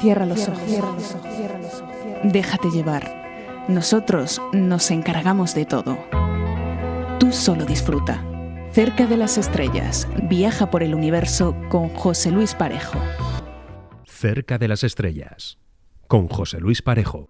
Cierra los ojos. Déjate llevar. Nosotros nos encargamos de todo. Tú solo disfruta. Cerca de las estrellas, viaja por el universo con José Luis Parejo. Cerca de las estrellas, con José Luis Parejo.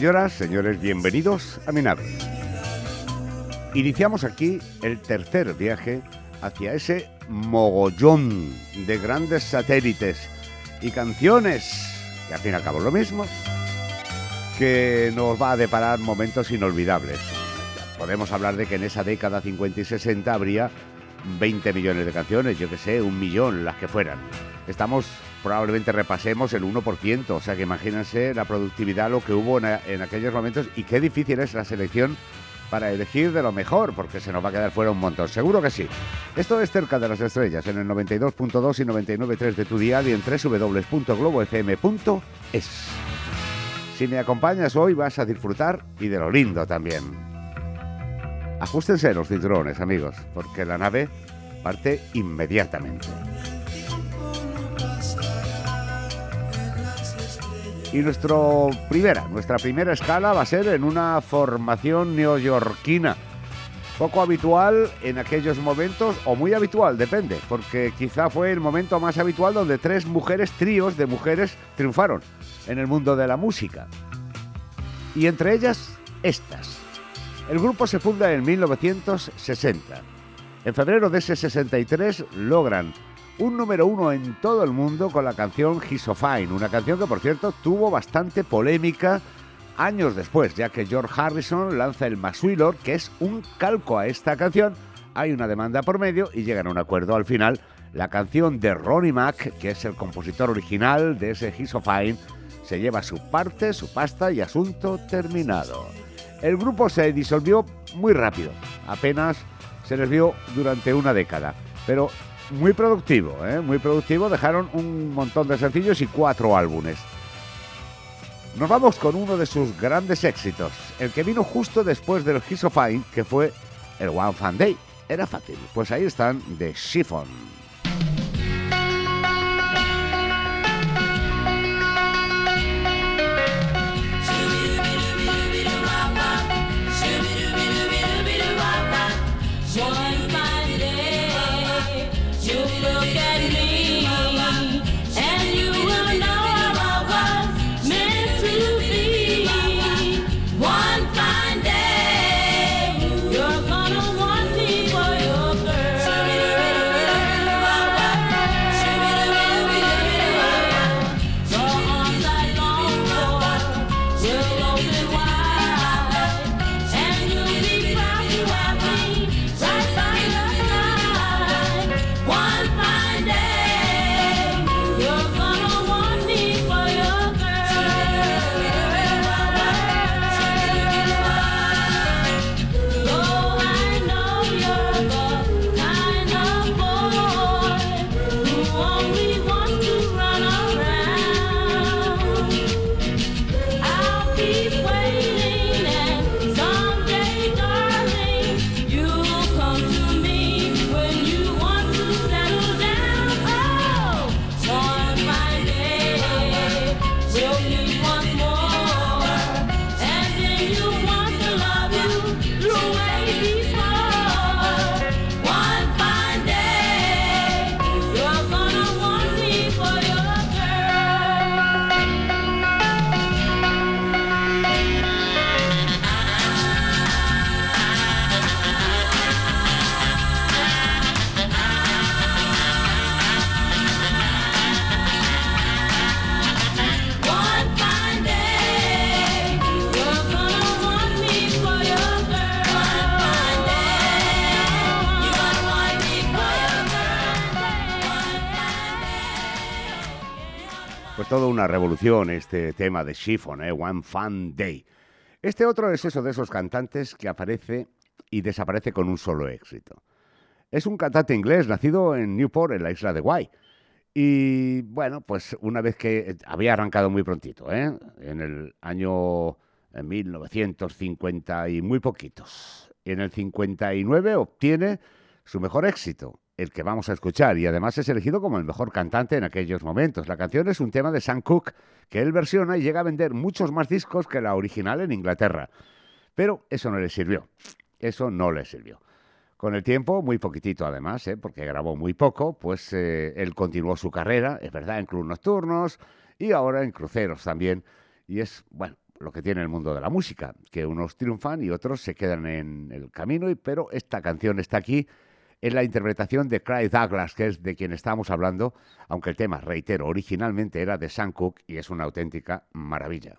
Señoras, señores, bienvenidos a mi nave. Iniciamos aquí el tercer viaje hacia ese mogollón de grandes satélites y canciones, que al fin y al cabo lo mismo, que nos va a deparar momentos inolvidables. Podemos hablar de que en esa década 50 y 60 habría 20 millones de canciones, yo que sé, un millón, las que fueran. Estamos probablemente repasemos el 1%, o sea que imagínense la productividad, lo que hubo en, aquellos momentos y qué difícil es la selección para elegir de lo mejor, porque se nos va a quedar fuera un montón. Seguro que sí. Esto es cerca de las estrellas, en el 92.2 y 99.3 de tu dial y en www.globofm.es. Si me acompañas hoy vas a disfrutar y de lo lindo también. Ajustense los cinturones, amigos, porque la nave parte inmediatamente. Y nuestro primera, nuestra primera escala va a ser en una formación neoyorquina. Poco habitual en aquellos momentos, o muy habitual, depende, porque quizá fue el momento más habitual donde tres mujeres, tríos de mujeres, triunfaron en el mundo de la música. Y entre ellas, estas. El grupo se funda en 1960. En febrero de ese 63 logran un número uno en todo el mundo con la canción He's So Fine, una canción que por cierto tuvo bastante polémica años después, ya que George Harrison lanza el Maswiller, que es un calco a esta canción. Hay una demanda por medio y llegan a un acuerdo al final. La canción de Ronnie Mac, que es el compositor original de ese He's So Fine, se lleva su parte, su pasta y asunto terminado. El grupo se disolvió muy rápido, apenas se les vio durante una década, pero muy productivo, ¿eh? muy productivo. Dejaron un montón de sencillos y cuatro álbumes. Nos vamos con uno de sus grandes éxitos, el que vino justo después del Kiss of Fine, que fue el One Fan Day. Era fácil, pues ahí están de Chiffon. Este tema de Chiffon, ¿eh? One Fun Day. Este otro es eso de esos cantantes que aparece y desaparece con un solo éxito. Es un cantante inglés nacido en Newport, en la isla de Guay. Y bueno, pues una vez que había arrancado muy prontito, ¿eh? en el año 1950 y muy poquitos. En el 59 obtiene su mejor éxito, el que vamos a escuchar, y además es elegido como el mejor cantante en aquellos momentos. La canción es un tema de Sam Cooke que él versiona y llega a vender muchos más discos que la original en Inglaterra. Pero eso no le sirvió. Eso no le sirvió. Con el tiempo, muy poquitito además, ¿eh? porque grabó muy poco, pues eh, él continuó su carrera, es verdad, en clubes nocturnos y ahora en cruceros también. Y es, bueno, lo que tiene el mundo de la música, que unos triunfan y otros se quedan en el camino, pero esta canción está aquí en la interpretación de Craig Douglas, que es de quien estamos hablando, aunque el tema, reitero, originalmente era de Sam Cooke y es una auténtica maravilla.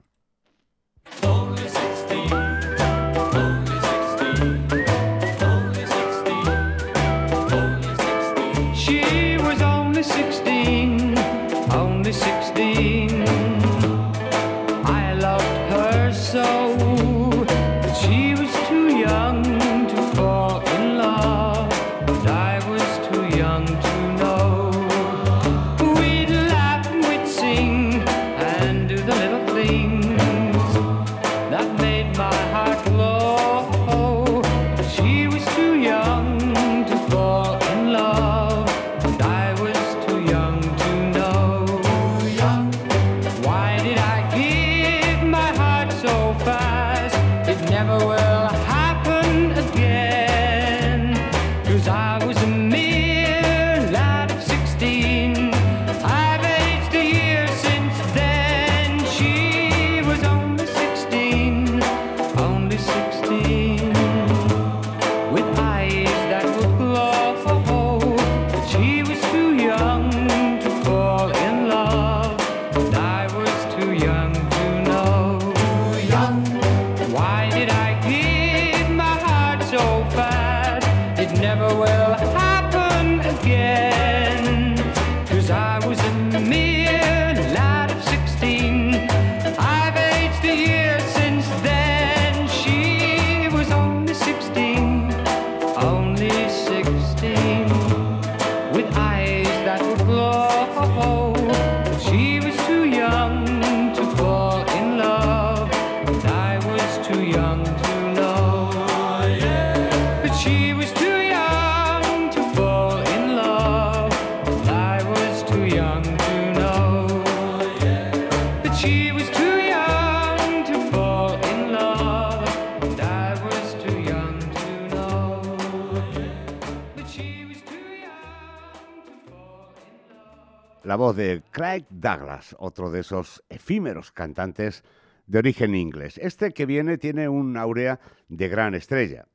Douglas, otro de esos efímeros cantantes de origen inglés. Este que viene tiene un aurea de gran estrella.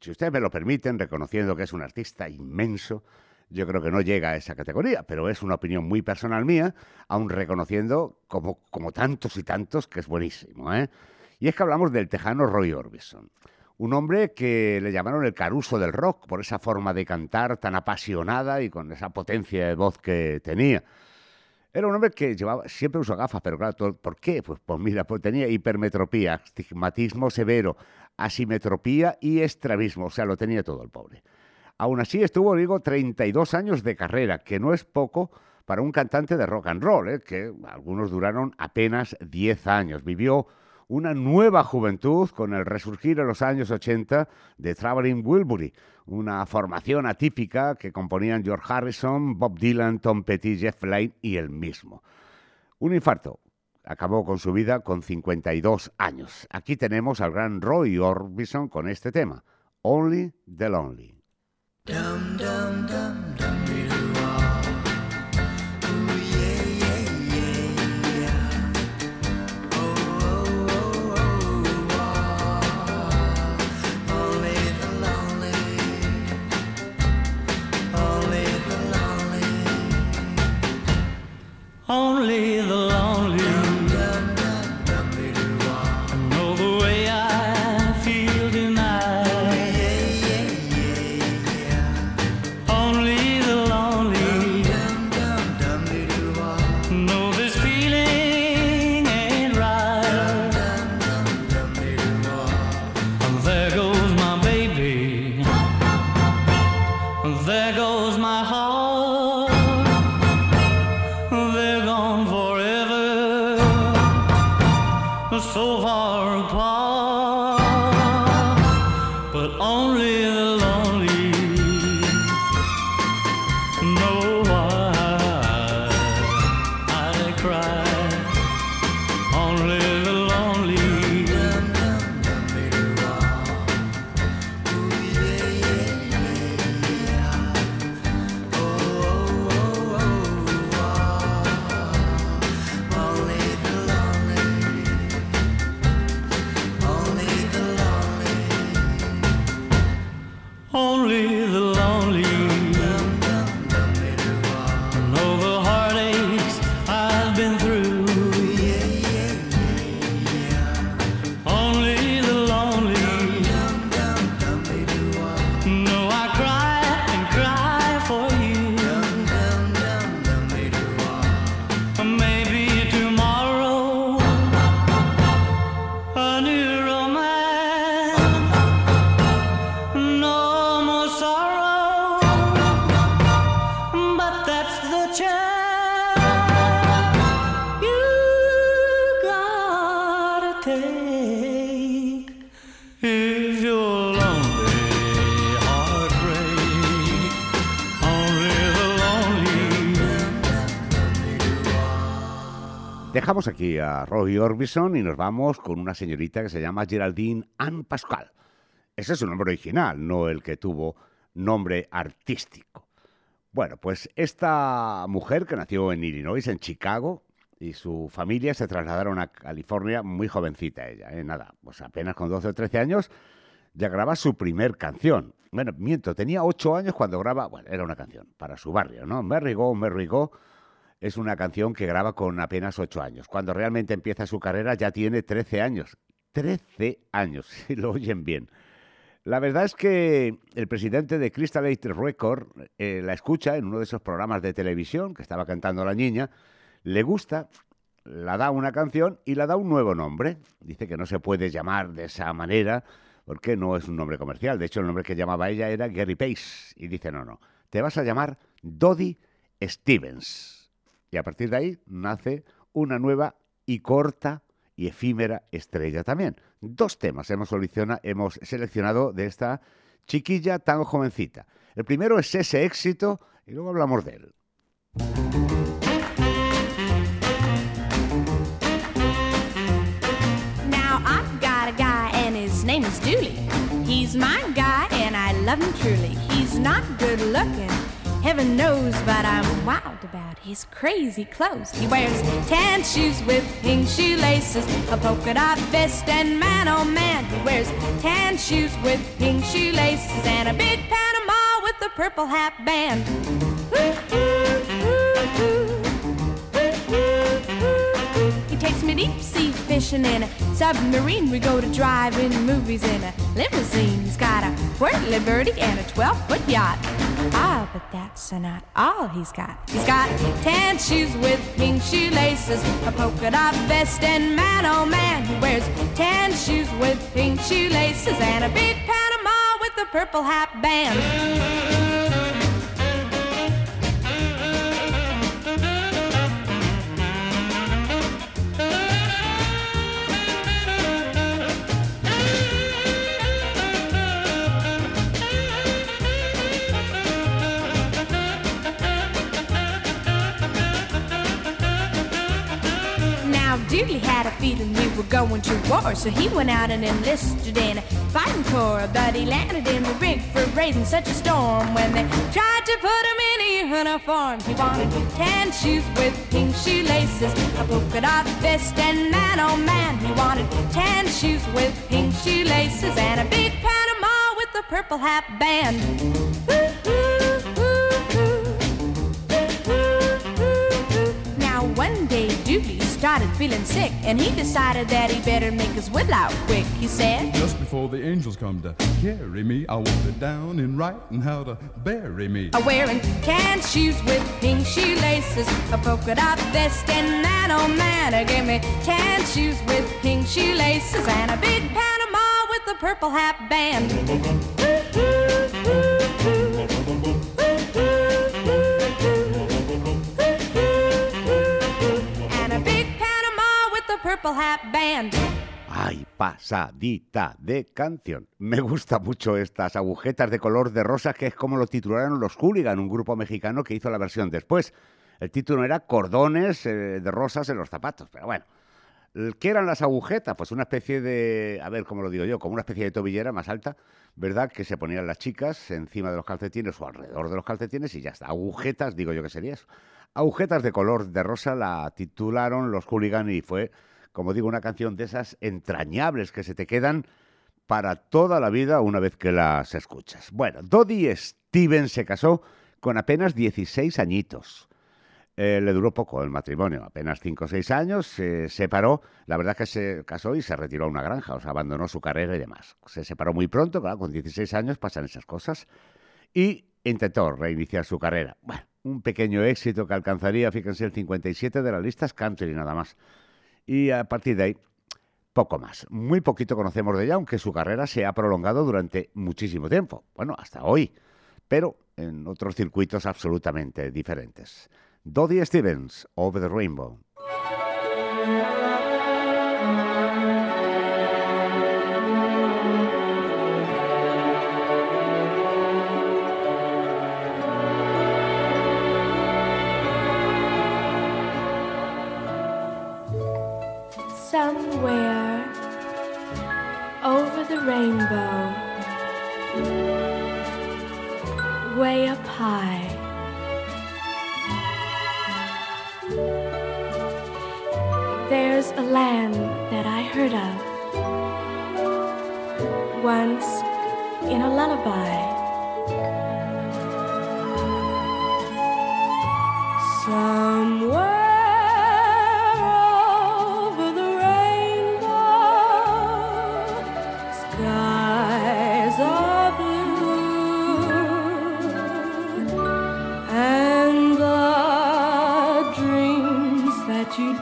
Si ustedes me lo permiten, reconociendo que es un artista inmenso, yo creo que no llega a esa categoría, pero es una opinión muy personal mía, aún reconociendo, como, como tantos y tantos, que es buenísimo. ¿eh? Y es que hablamos del tejano Roy Orbison. Un hombre que le llamaron el caruso del rock por esa forma de cantar tan apasionada y con esa potencia de voz que tenía. Era un hombre que llevaba, siempre usó gafas, pero claro, ¿por qué? Pues, pues mira, pues tenía hipermetropía, astigmatismo severo, asimetropía y estrabismo, o sea, lo tenía todo el pobre. Aún así estuvo, digo, 32 años de carrera, que no es poco para un cantante de rock and roll, ¿eh? que algunos duraron apenas 10 años. Vivió una nueva juventud con el resurgir en los años 80 de Traveling Wilbury, una formación atípica que componían George Harrison, Bob Dylan, Tom Petty, Jeff Lynne y él mismo. Un infarto. Acabó con su vida con 52 años. Aquí tenemos al gran Roy Orbison con este tema, Only the Lonely. Dejamos aquí a Roy Orbison y nos vamos con una señorita que se llama Geraldine Anne Pascal. Ese es su nombre original, no el que tuvo nombre artístico. Bueno, pues esta mujer que nació en Illinois, en Chicago, y su familia se trasladaron a California muy jovencita ella, ¿eh? nada, pues apenas con 12 o 13 años ya graba su primer canción. Bueno, miento, tenía 8 años cuando graba, bueno, era una canción para su barrio, ¿no? Merry Go, Merry Go es una canción que graba con apenas 8 años. Cuando realmente empieza su carrera ya tiene 13 años. 13 años, si lo oyen bien. La verdad es que el presidente de Crystal Lake Record eh, la escucha en uno de esos programas de televisión que estaba cantando la niña, le gusta, la da una canción y la da un nuevo nombre. Dice que no se puede llamar de esa manera porque no es un nombre comercial. De hecho, el nombre que llamaba ella era Gary Pace. Y dice, no, no, te vas a llamar Dodie Stevens. Y a partir de ahí nace una nueva y corta y efímera estrella también. Dos temas hemos, hemos seleccionado de esta chiquilla tan jovencita. El primero es ese éxito y luego hablamos de él. Now I've got a guy and his name is Dooley. He's my guy and I love him truly. He's not good looking, heaven knows, but I'm wild about his crazy clothes. He wears tan shoes with pink shoelaces, a polka dot vest, and man oh man, he wears tan shoes with pink shoelaces and a big Panama with a purple hat band. He takes me deep sea fishing in a submarine. We go to drive-in movies in a limousine. He's got a whirly birdie and a 12-foot yacht. Ah, but that's not all he's got. He's got tan shoes with pink shoelaces, a polka dot vest, and man, oh man, he wears tan shoes with pink shoelaces and a big Panama with a purple hat band. Dooley had a feeling we were going to war, so he went out and enlisted in a fighting corps. But he landed in the rig for raising such a storm when they tried to put him in a uniform. He wanted tan shoes with pink shoelaces, a polka dot vest, and man, oh man, he wanted tan shoes with pink shoelaces and a big Panama with a purple hat band. Now one day Dooley started feeling sick and he decided that he better make his will out quick. He said, Just before the angels come to carry me, I want it down in writing how to bury me. a wearing tan shoes with pink shoelaces, a polka dot vest, and that oh man, give me tan shoes with pink shoe laces and a big Panama with a purple hat band. Purple Hat Band. Ay, pasadita de canción. Me gusta mucho estas agujetas de color de rosa, que es como lo titularon los Hooligan, un grupo mexicano que hizo la versión después. El título era Cordones eh, de rosas en los zapatos, pero bueno. ¿Qué eran las agujetas? Pues una especie de, a ver cómo lo digo yo, como una especie de tobillera más alta, ¿verdad? Que se ponían las chicas encima de los calcetines o alrededor de los calcetines y ya está. Agujetas, digo yo que sería eso. Agujetas de color de rosa la titularon los Hooligan y fue como digo, una canción de esas entrañables que se te quedan para toda la vida una vez que las escuchas. Bueno, Dodie Stevens se casó con apenas 16 añitos. Eh, le duró poco el matrimonio, apenas 5 o 6 años, se separó, la verdad que se casó y se retiró a una granja, o sea, abandonó su carrera y demás. Se separó muy pronto, claro, con 16 años pasan esas cosas, y intentó reiniciar su carrera. Bueno, un pequeño éxito que alcanzaría, fíjense, el 57 de las listas country nada más y a partir de ahí poco más. Muy poquito conocemos de ella, aunque su carrera se ha prolongado durante muchísimo tiempo, bueno, hasta hoy, pero en otros circuitos absolutamente diferentes. Dodie Stevens, Over the Rainbow. Rainbow, way up high. There's a land that I heard of once in a lullaby.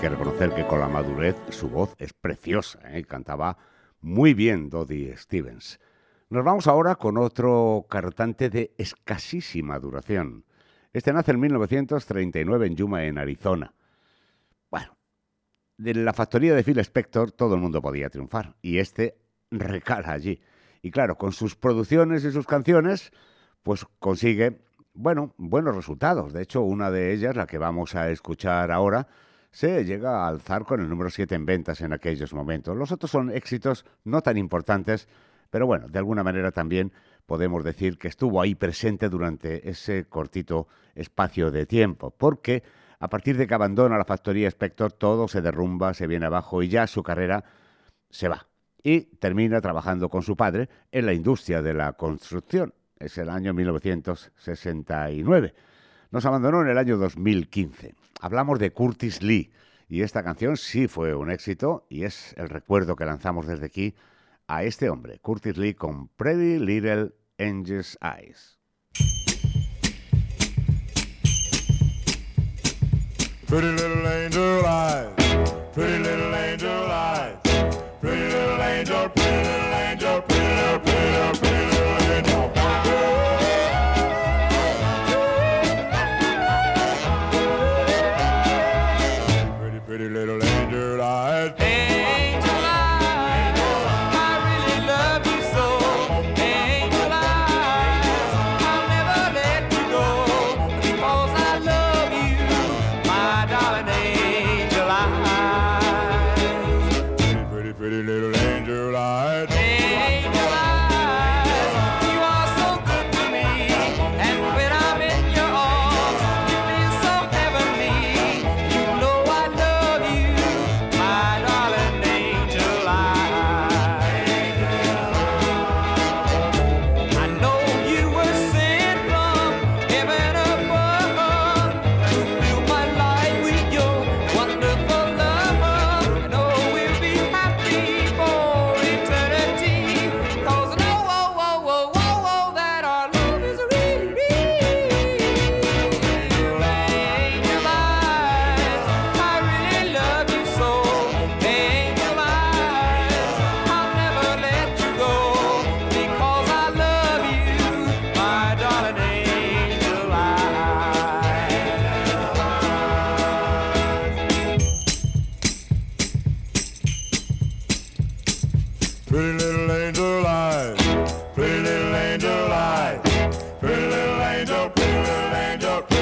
Que reconocer que con la madurez su voz es preciosa, ¿eh? cantaba muy bien Dodie Stevens. Nos vamos ahora con otro cantante de escasísima duración. Este nace en 1939 en Yuma, en Arizona. Bueno, de la factoría de Phil Spector todo el mundo podía triunfar y este recala allí. Y claro, con sus producciones y sus canciones, pues consigue, bueno, buenos resultados. De hecho, una de ellas, la que vamos a escuchar ahora, se llega a alzar con el número 7 en ventas en aquellos momentos. Los otros son éxitos no tan importantes, pero bueno, de alguna manera también podemos decir que estuvo ahí presente durante ese cortito espacio de tiempo, porque a partir de que abandona la factoría Spector todo se derrumba, se viene abajo y ya su carrera se va. Y termina trabajando con su padre en la industria de la construcción. Es el año 1969. Nos abandonó en el año 2015. Hablamos de Curtis Lee y esta canción sí fue un éxito y es el recuerdo que lanzamos desde aquí a este hombre, Curtis Lee con Pretty Little Angel's Eyes. Pretty little angel eyes, pretty little angel eyes, pretty little angel, pretty little angel, pretty little, pretty little, pretty little little angel,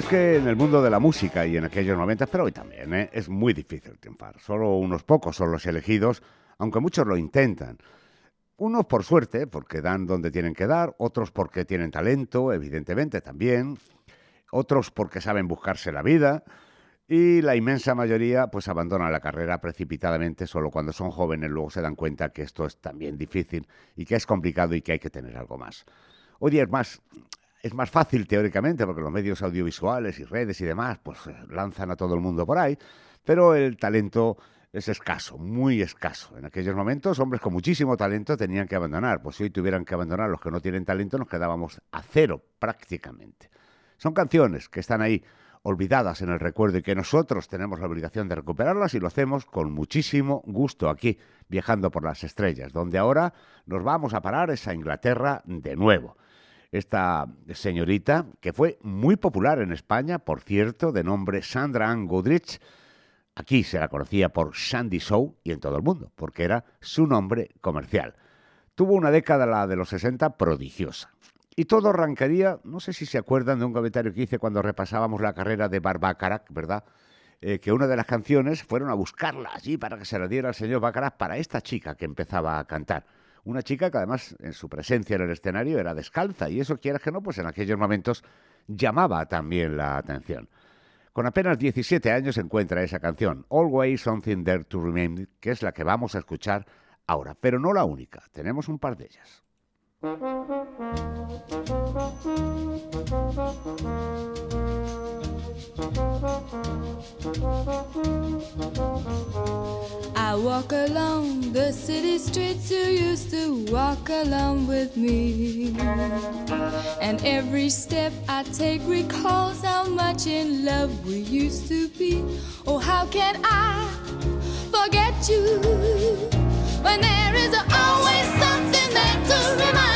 es que en el mundo de la música y en aquellos momentos, pero hoy también, ¿eh? es muy difícil triunfar. Solo unos pocos son los elegidos, aunque muchos lo intentan. Unos por suerte, porque dan donde tienen que dar, otros porque tienen talento, evidentemente también, otros porque saben buscarse la vida, y la inmensa mayoría pues abandona la carrera precipitadamente solo cuando son jóvenes, luego se dan cuenta que esto es también difícil y que es complicado y que hay que tener algo más. Hoy es más, es más fácil teóricamente porque los medios audiovisuales y redes y demás pues eh, lanzan a todo el mundo por ahí, pero el talento es escaso, muy escaso. En aquellos momentos hombres con muchísimo talento tenían que abandonar, pues si hoy tuvieran que abandonar los que no tienen talento nos quedábamos a cero prácticamente. Son canciones que están ahí olvidadas en el recuerdo y que nosotros tenemos la obligación de recuperarlas y lo hacemos con muchísimo gusto aquí, viajando por las estrellas, donde ahora nos vamos a parar es a Inglaterra de nuevo. Esta señorita, que fue muy popular en España, por cierto, de nombre Sandra Ann Goodrich, aquí se la conocía por Sandy Show y en todo el mundo, porque era su nombre comercial. Tuvo una década, la de los 60, prodigiosa. Y todo arrancaría, no sé si se acuerdan de un comentario que hice cuando repasábamos la carrera de Barbacarac, ¿verdad? Eh, que una de las canciones fueron a buscarla allí para que se la diera al señor Baccarat para esta chica que empezaba a cantar. Una chica que además en su presencia en el escenario era descalza y eso quieras que no, pues en aquellos momentos llamaba también la atención. Con apenas 17 años encuentra esa canción, Always Something There to Remember, que es la que vamos a escuchar ahora, pero no la única, tenemos un par de ellas. I walk along the city streets you used to walk along with me. And every step I take recalls how much in love we used to be. Oh, how can I forget you when there is always something there to remind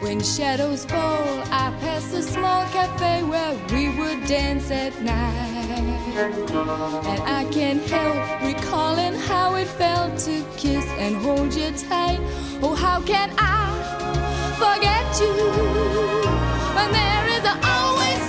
When shadows fall, I pass a small cafe where we would dance at night. And I can't help recalling how it felt to kiss and hold you tight. Oh, how can I forget you when there is always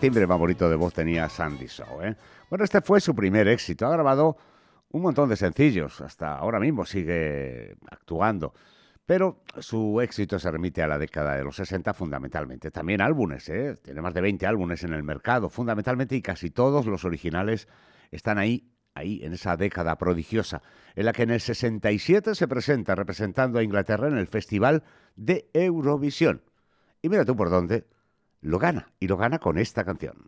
timbre más bonito de voz tenía Sandy Shaw, ¿eh? Bueno, este fue su primer éxito. Ha grabado un montón de sencillos. Hasta ahora mismo sigue actuando. Pero su éxito se remite a la década de los 60 fundamentalmente. También álbumes, ¿eh? Tiene más de 20 álbumes en el mercado, fundamentalmente, y casi todos los originales están ahí, ahí, en esa década prodigiosa, en la que en el 67 se presenta representando a Inglaterra en el Festival de Eurovisión. Y mira tú por dónde, lo gana, y lo gana con esta canción.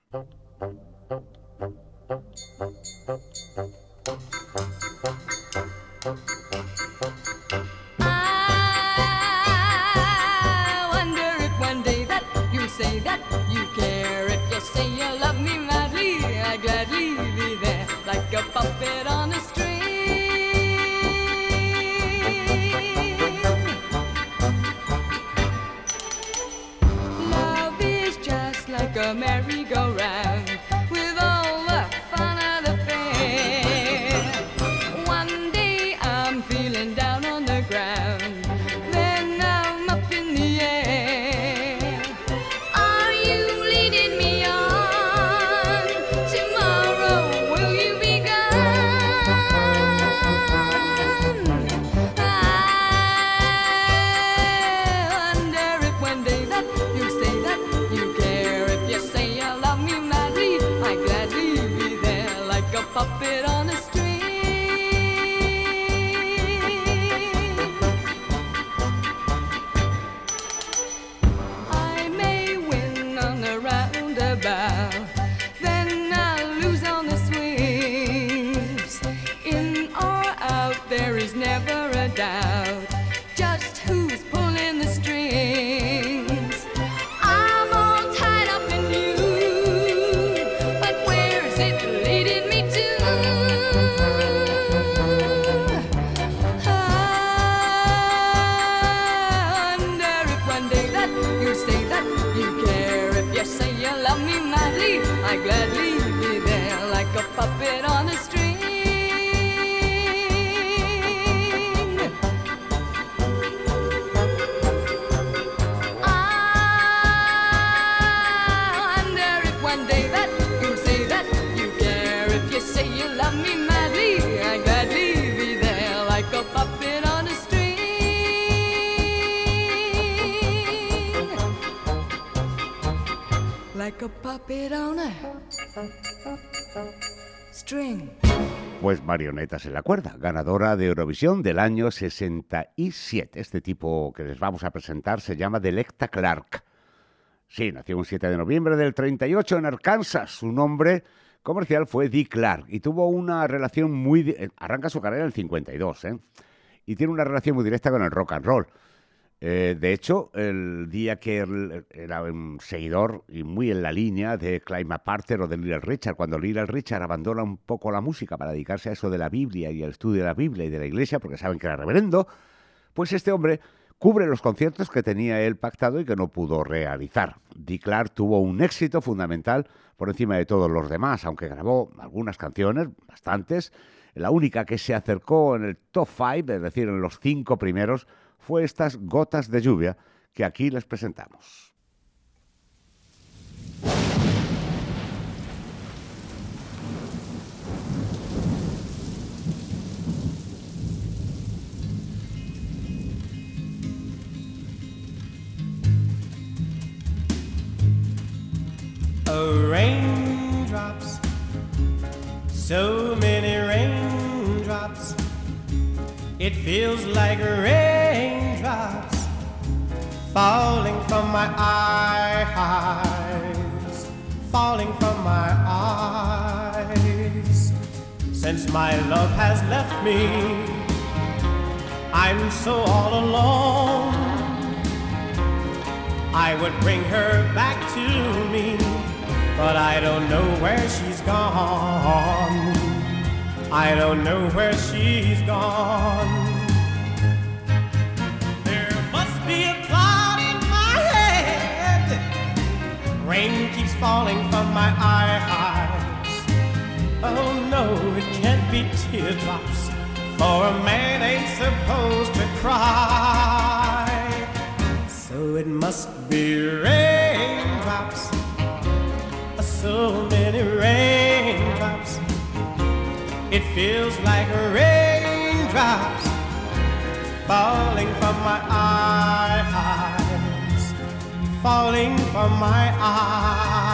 Pues marionetas en la cuerda, ganadora de Eurovisión del año 67. Este tipo que les vamos a presentar se llama Delecta Clark. Sí, nació un 7 de noviembre del 38 en Arkansas. Su nombre comercial fue Dee Clark y tuvo una relación muy... Arranca su carrera en el 52, ¿eh? Y tiene una relación muy directa con el rock and roll. Eh, de hecho, el día que era un seguidor y muy en la línea de Clive McParter o de Little Richard, cuando Little Richard abandona un poco la música para dedicarse a eso de la Biblia y al estudio de la Biblia y de la iglesia, porque saben que era reverendo, pues este hombre cubre los conciertos que tenía él pactado y que no pudo realizar. Dick Clark tuvo un éxito fundamental por encima de todos los demás, aunque grabó algunas canciones, bastantes. La única que se acercó en el top 5, es decir, en los cinco primeros, fue estas gotas de lluvia que aquí les presentamos. Raindrops, so many raindrops. It feels like falling from my eyes, falling from my eyes. Since my love has left me, I'm so all alone. I would bring her back to me, but I don't know where she's gone. I don't know where she's gone. Rain keeps falling from my eyes. Oh no, it can't be teardrops, for a man ain't supposed to cry. So it must be raindrops, uh, so many raindrops. It feels like raindrops falling from my eyes, falling from my eyes.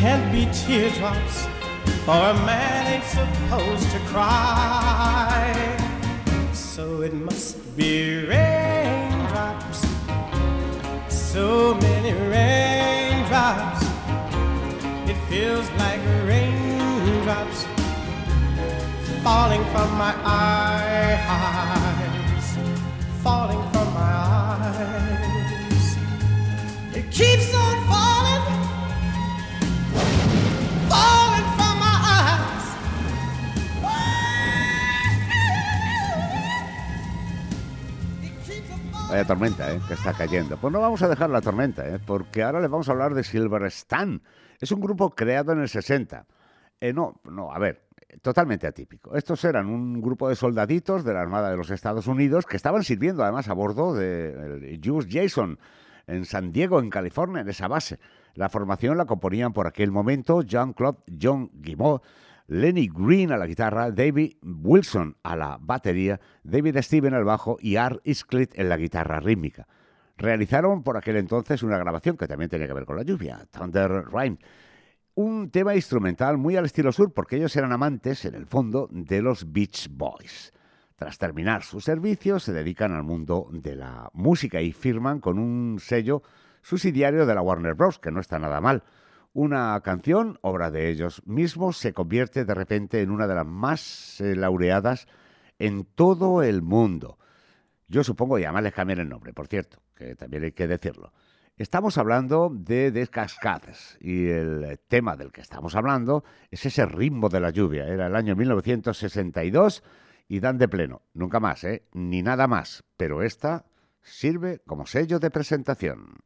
Can't be teardrops, for a man ain't supposed to cry. So it must be raindrops, so many raindrops. It feels like raindrops falling from my eyes, falling from my eyes. It keeps Vaya tormenta, ¿eh? Que está cayendo. Pues no vamos a dejar la tormenta, ¿eh? Porque ahora les vamos a hablar de Silver Stan. Es un grupo creado en el 60. Eh, no, no, a ver, totalmente atípico. Estos eran un grupo de soldaditos de la Armada de los Estados Unidos que estaban sirviendo además a bordo del US Jason en San Diego, en California, en esa base. La formación la componían por aquel momento Jean-Claude John Guimau, Lenny Green a la guitarra, David Wilson a la batería, David Steven al bajo y Art Isclit en la guitarra rítmica. Realizaron por aquel entonces una grabación que también tenía que ver con la lluvia, Thunder Rhyme, un tema instrumental muy al estilo sur, porque ellos eran amantes, en el fondo, de los Beach Boys. Tras terminar su servicio, se dedican al mundo de la música y firman con un sello subsidiario de la Warner Bros., que no está nada mal. Una canción, obra de ellos mismos, se convierte de repente en una de las más eh, laureadas en todo el mundo. Yo supongo, y además les cambian el nombre, por cierto, que también hay que decirlo. Estamos hablando de The Cascades y el tema del que estamos hablando es ese ritmo de la lluvia. Era el año 1962 y dan de pleno. Nunca más, ¿eh? Ni nada más. Pero esta sirve como sello de presentación.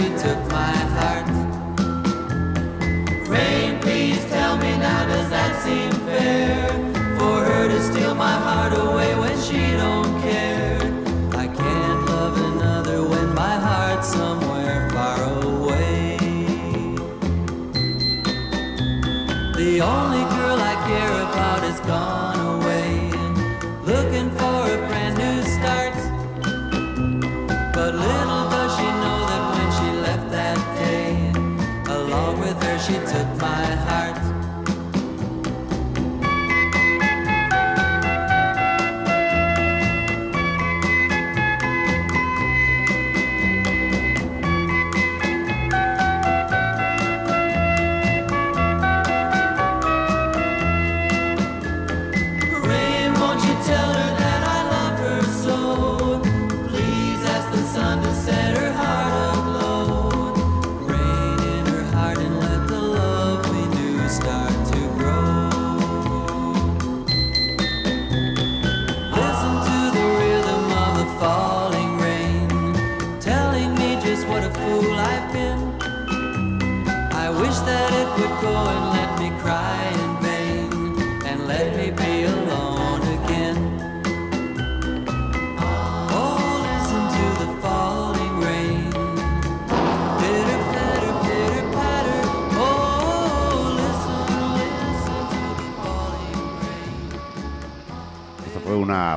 She took my heart. Rain, please tell me now, does that seem fair? For her to steal my heart away when she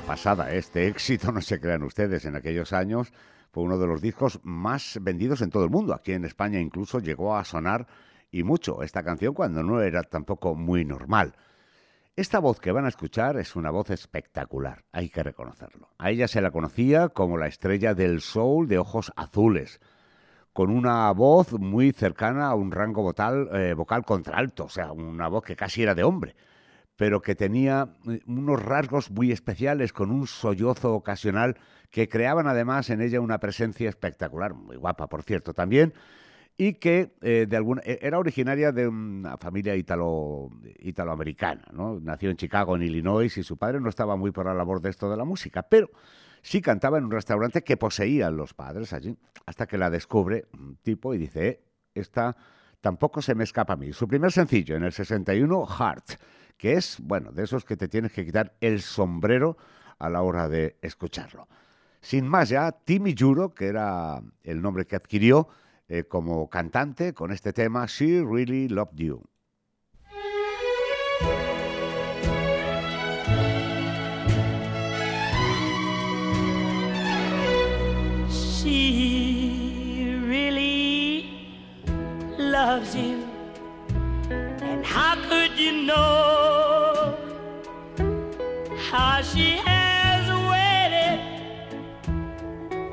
pasada, ¿eh? este éxito, no se crean ustedes, en aquellos años fue uno de los discos más vendidos en todo el mundo. Aquí en España incluso llegó a sonar y mucho esta canción cuando no era tampoco muy normal. Esta voz que van a escuchar es una voz espectacular, hay que reconocerlo. A ella se la conocía como la estrella del soul de ojos azules, con una voz muy cercana a un rango vocal, eh, vocal contralto, o sea, una voz que casi era de hombre, pero que tenía eh, unos rasgos muy especiales, con un sollozo ocasional que creaban además en ella una presencia espectacular, muy guapa por cierto también, y que eh, de alguna, eh, era originaria de una familia italo, italoamericana, ¿no? Nació en Chicago, en Illinois, y su padre no estaba muy por la labor de esto de la música, pero sí cantaba en un restaurante que poseían los padres allí, hasta que la descubre un tipo y dice, eh, esta tampoco se me escapa a mí. Su primer sencillo en el 61, Heart, que es, bueno, de esos que te tienes que quitar el sombrero a la hora de escucharlo. Sin más ya, Timmy Juro, que era el nombre que adquirió eh, como cantante con este tema, She Really Loved You. She really loves you. And how could you know how she has waited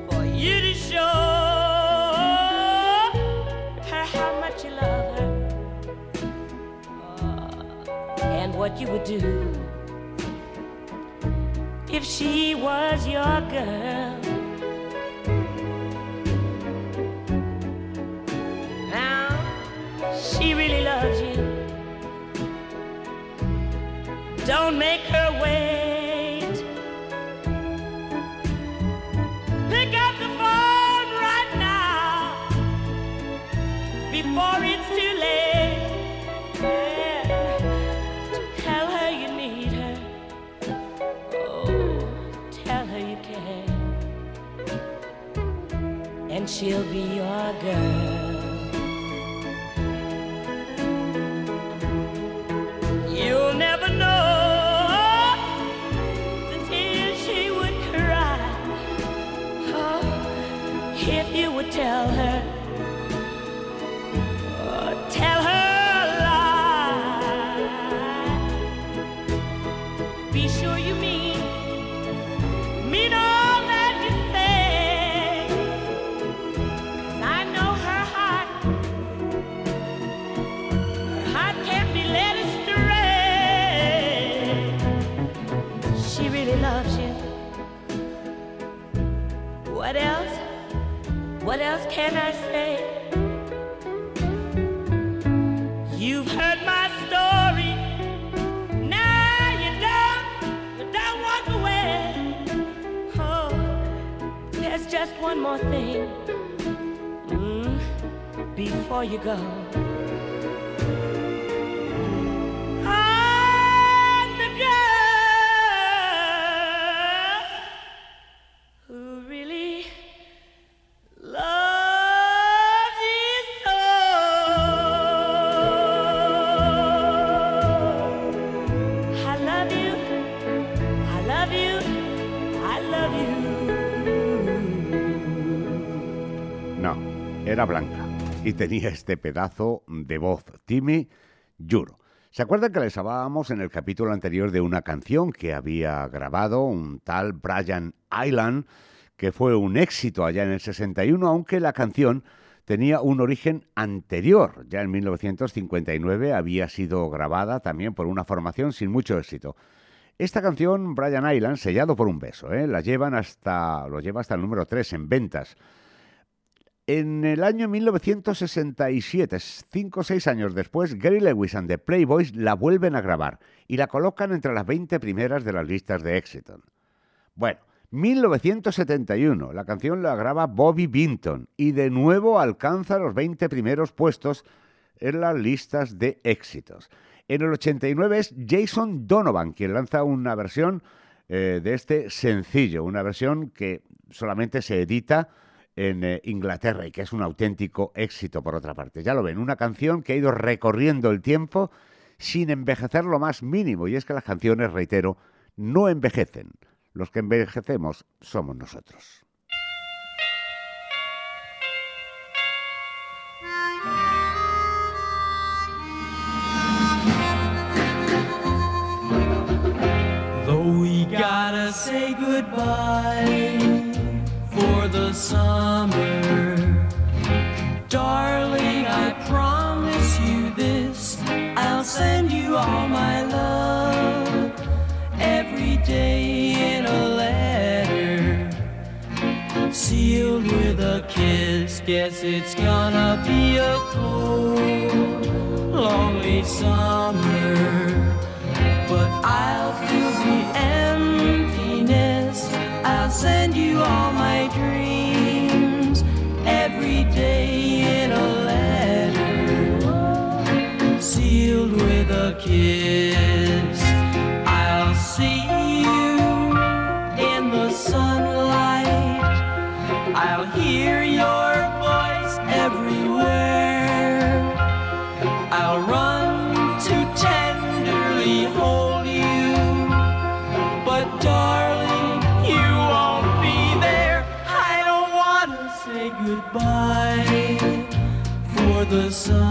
for you to show her how much you love her Uh, and what you would do if she was your girl? Now she really loves you. Don't make her she'll be your girl. One more thing mm, before you go. Blanca y tenía este pedazo de voz, Timmy Juro. ¿Se acuerdan que les hablábamos en el capítulo anterior de una canción que había grabado un tal Brian Island, que fue un éxito allá en el 61, aunque la canción tenía un origen anterior. Ya en 1959 había sido grabada también por una formación sin mucho éxito. Esta canción, Brian Island, sellado por un beso, ¿eh? la llevan hasta, lo lleva hasta el número 3 en ventas. En el año 1967, cinco o seis años después, Gary Lewis and the Playboys la vuelven a grabar y la colocan entre las 20 primeras de las listas de éxito. Bueno, 1971, la canción la graba Bobby Binton y de nuevo alcanza los 20 primeros puestos en las listas de éxitos. En el 89 es Jason Donovan quien lanza una versión eh, de este sencillo, una versión que solamente se edita en eh, Inglaterra y que es un auténtico éxito por otra parte. Ya lo ven, una canción que ha ido recorriendo el tiempo sin envejecer lo más mínimo. Y es que las canciones, reitero, no envejecen. Los que envejecemos somos nosotros. Send you all my love every day in a letter sealed with a kiss. Guess it's gonna be a cold, lonely summer but I'll for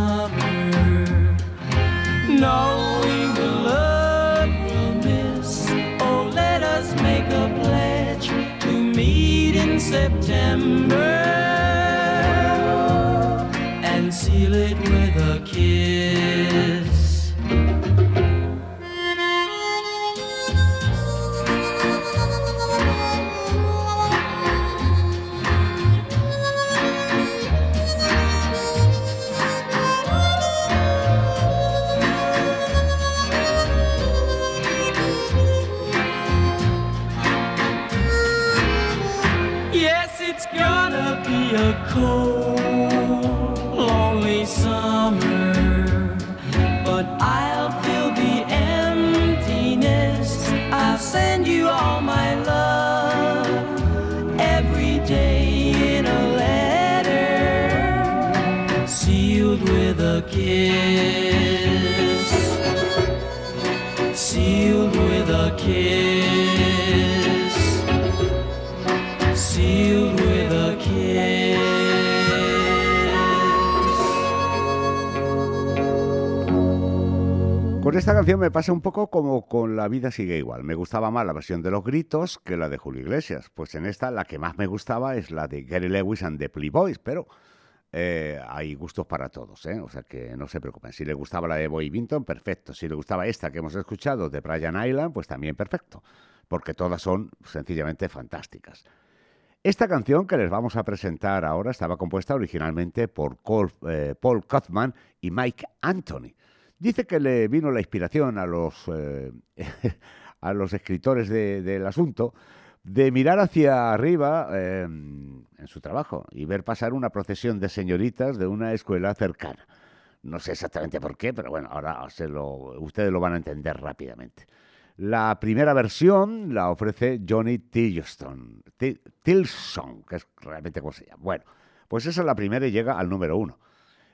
send you all my love every day in a letter sealed with a kiss, sealed with a kiss Con esta canción me pasa un poco como con La vida sigue igual. Me gustaba más la versión de los gritos que la de Julio Iglesias. Pues en esta la que más me gustaba es la de Gary Lewis and the Playboys, pero eh, hay gustos para todos, ¿eh? o sea que no se preocupen. Si le gustaba la de Boy Vinton, perfecto. Si le gustaba esta que hemos escuchado de Brian Island, pues también perfecto, porque todas son sencillamente fantásticas. Esta canción que les vamos a presentar ahora estaba compuesta originalmente por eh, Paul Kaufman y Mike Anthony. Dice que le vino la inspiración a los, eh, a los escritores de- del asunto de mirar hacia arriba eh, en su trabajo y ver pasar una procesión de señoritas de una escuela cercana. No sé exactamente por qué, pero bueno, ahora se lo- ustedes lo van a entender rápidamente. La primera versión la ofrece Johnny Tilson, Ti- Tilson, que es realmente como se llama. Bueno, pues esa es la primera y llega al número uno.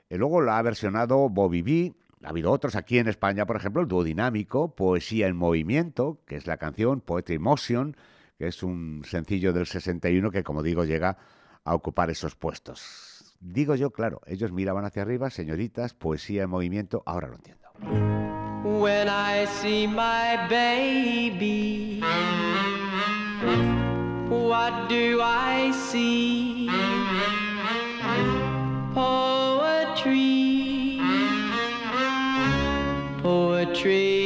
Y luego la ha versionado Bobby B. Ha habido otros aquí en España, por ejemplo, el dúo dinámico, Poesía en Movimiento, que es la canción Poetry Motion, que es un sencillo del 61 que, como digo, llega a ocupar esos puestos. Digo yo, claro, ellos miraban hacia arriba, señoritas, Poesía en Movimiento, ahora lo entiendo. When I see my baby, what do I see? Poetry, poetry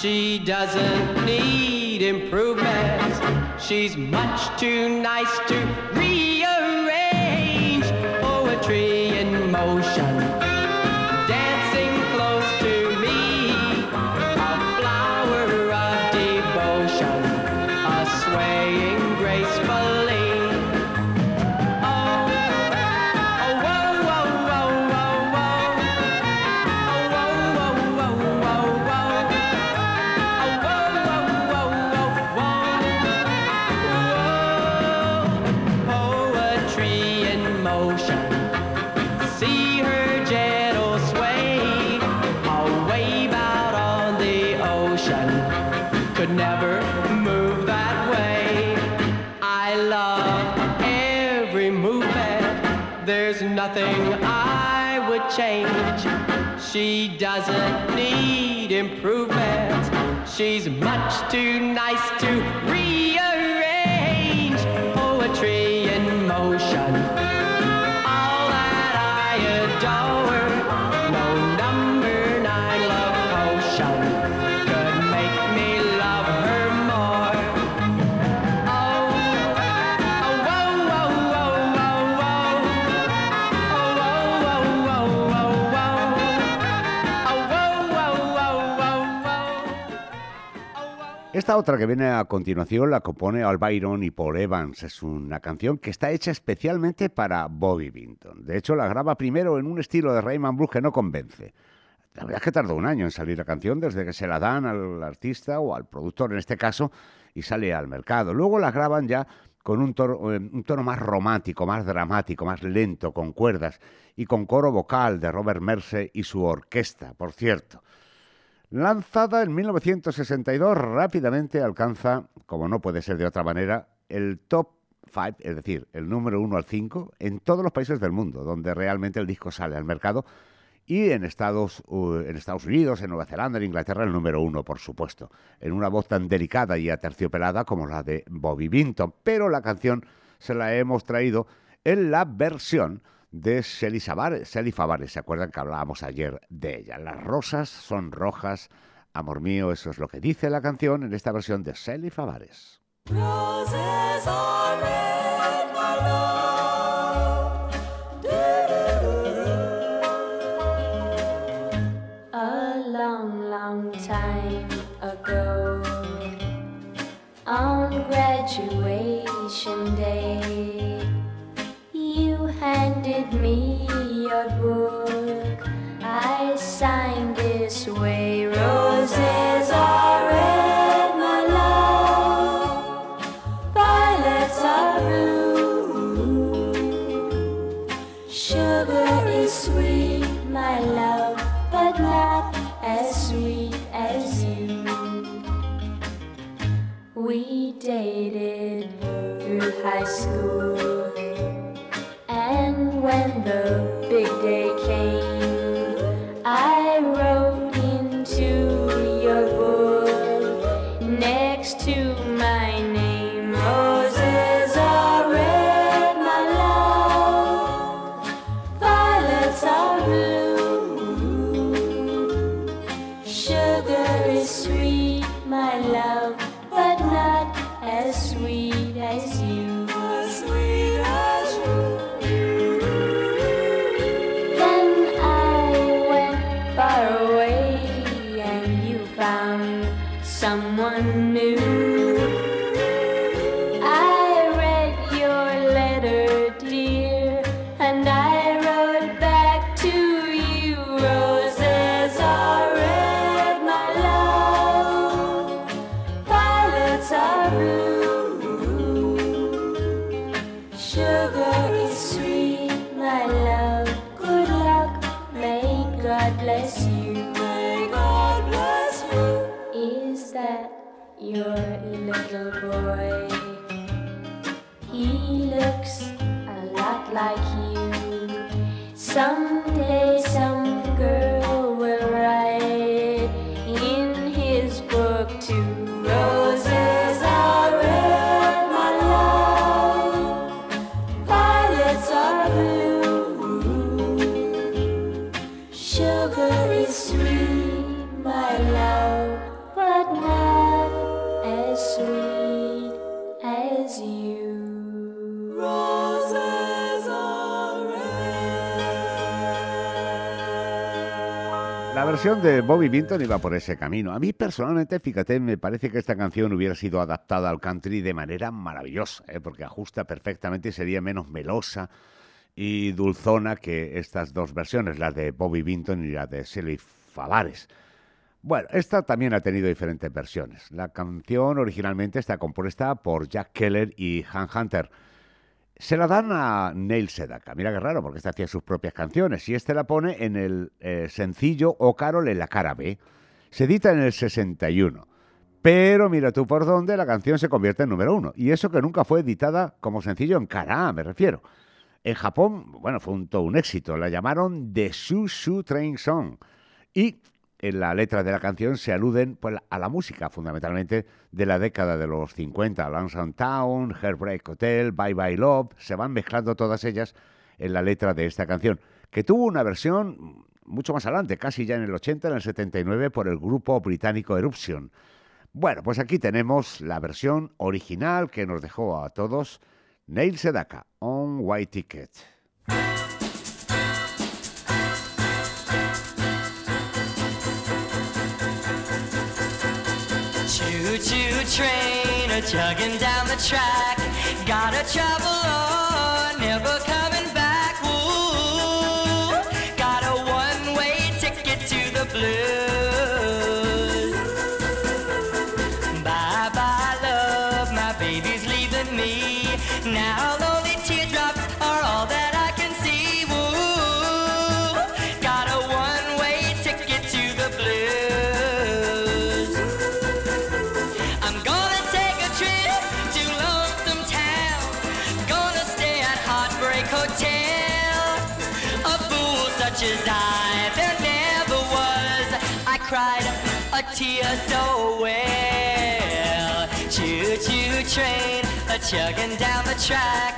She doesn't need improvements. She's much too nice to Esta otra que viene a continuación la compone Al Byron y Paul Evans. Es una canción que está hecha especialmente para Bobby Vinton. De hecho, la graba primero en un estilo de Rayman Blues que no convence. La verdad es que tardó un año en salir la canción desde que se la dan al artista o al productor en este caso y sale al mercado. Luego la graban ya con un tono, eh, tono más romántico, más dramático, más lento, con cuerdas y con coro vocal de Robert Merce y su orquesta, por cierto. Lanzada en 1962, rápidamente alcanza, como no puede ser de otra manera, el top 5, es decir, el número 1 al 5, en todos los países del mundo, donde realmente el disco sale al mercado, y en Estados, en Estados Unidos, en Nueva Zelanda, en Inglaterra, el número 1, por supuesto, en una voz tan delicada y aterciopelada como la de Bobby Vinton. Pero la canción se la hemos traído en la versión de Shelly Favares, ¿se acuerdan que hablábamos ayer de ella? Las rosas son rojas, amor mío, eso es lo que dice la canción en esta versión de Shelly Favares. Roses versión de Bobby Vinton iba por ese camino. A mí personalmente, fíjate, me parece que esta canción hubiera sido adaptada al country de manera maravillosa, ¿eh? porque ajusta perfectamente y sería menos melosa y dulzona que estas dos versiones, la de Bobby Vinton y la de Shelley Favares. Bueno, esta también ha tenido diferentes versiones. La canción originalmente está compuesta por Jack Keller y Han Hunter. Se la dan a Neil Sedaka. Mira qué raro, porque este hacía sus propias canciones y este la pone en el eh, sencillo O Carol en la cara B. Se edita en el 61. Pero mira tú por dónde la canción se convierte en número uno. Y eso que nunca fue editada como sencillo en cara A, me refiero. En Japón, bueno, fue un, todo un éxito. La llamaron The Shoo Train Song. Y en la letra de la canción se aluden pues, a la música, fundamentalmente de la década de los 50. Lonesome Town, Heartbreak Hotel, Bye Bye Love, se van mezclando todas ellas en la letra de esta canción, que tuvo una versión mucho más adelante, casi ya en el 80, en el 79, por el grupo británico Eruption. Bueno, pues aquí tenemos la versión original que nos dejó a todos Neil Sedaka, On White Ticket. Train a chugging down the track. Gotta travel on, oh, never tear so well. Choo choo train, a chugging down the track.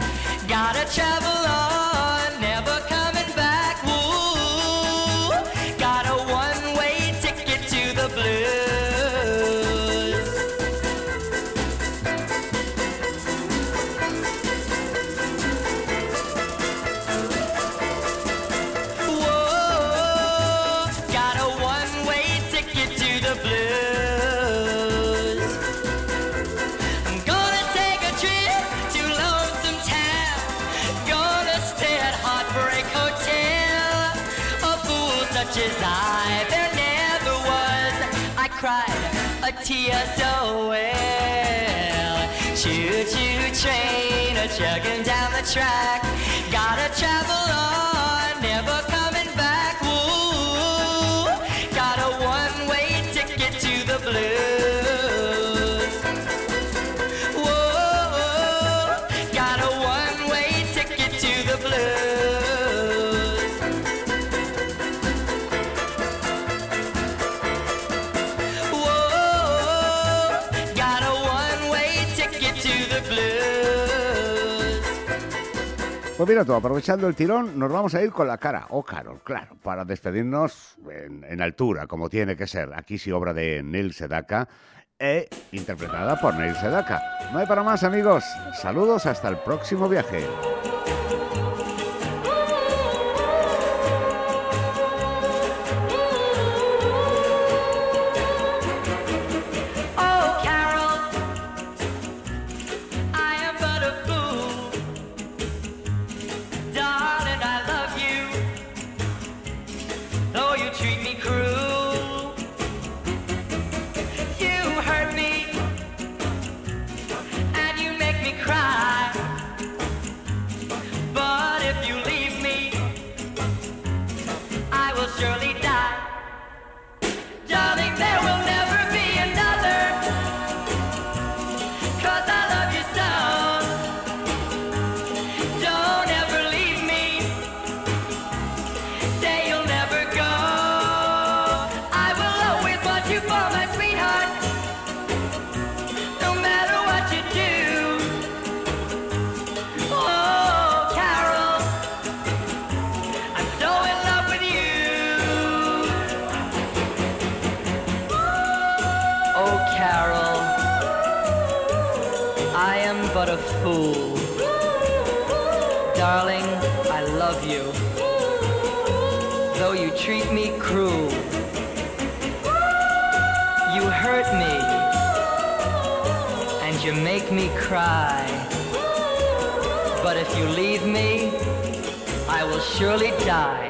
Gotta travel on, never coming a tear so well. Choo choo train, a chugging down the track. Gotta travel on, Pues mira tú, aprovechando el tirón, nos vamos a ir con la cara o oh, Carol, claro, para despedirnos en, en, altura, como tiene que ser. Aquí sí obra de Neil Sedaka e interpretada por Neil Sedaka. No hay para más, amigos. Saludos hasta el próximo viaje. surely die.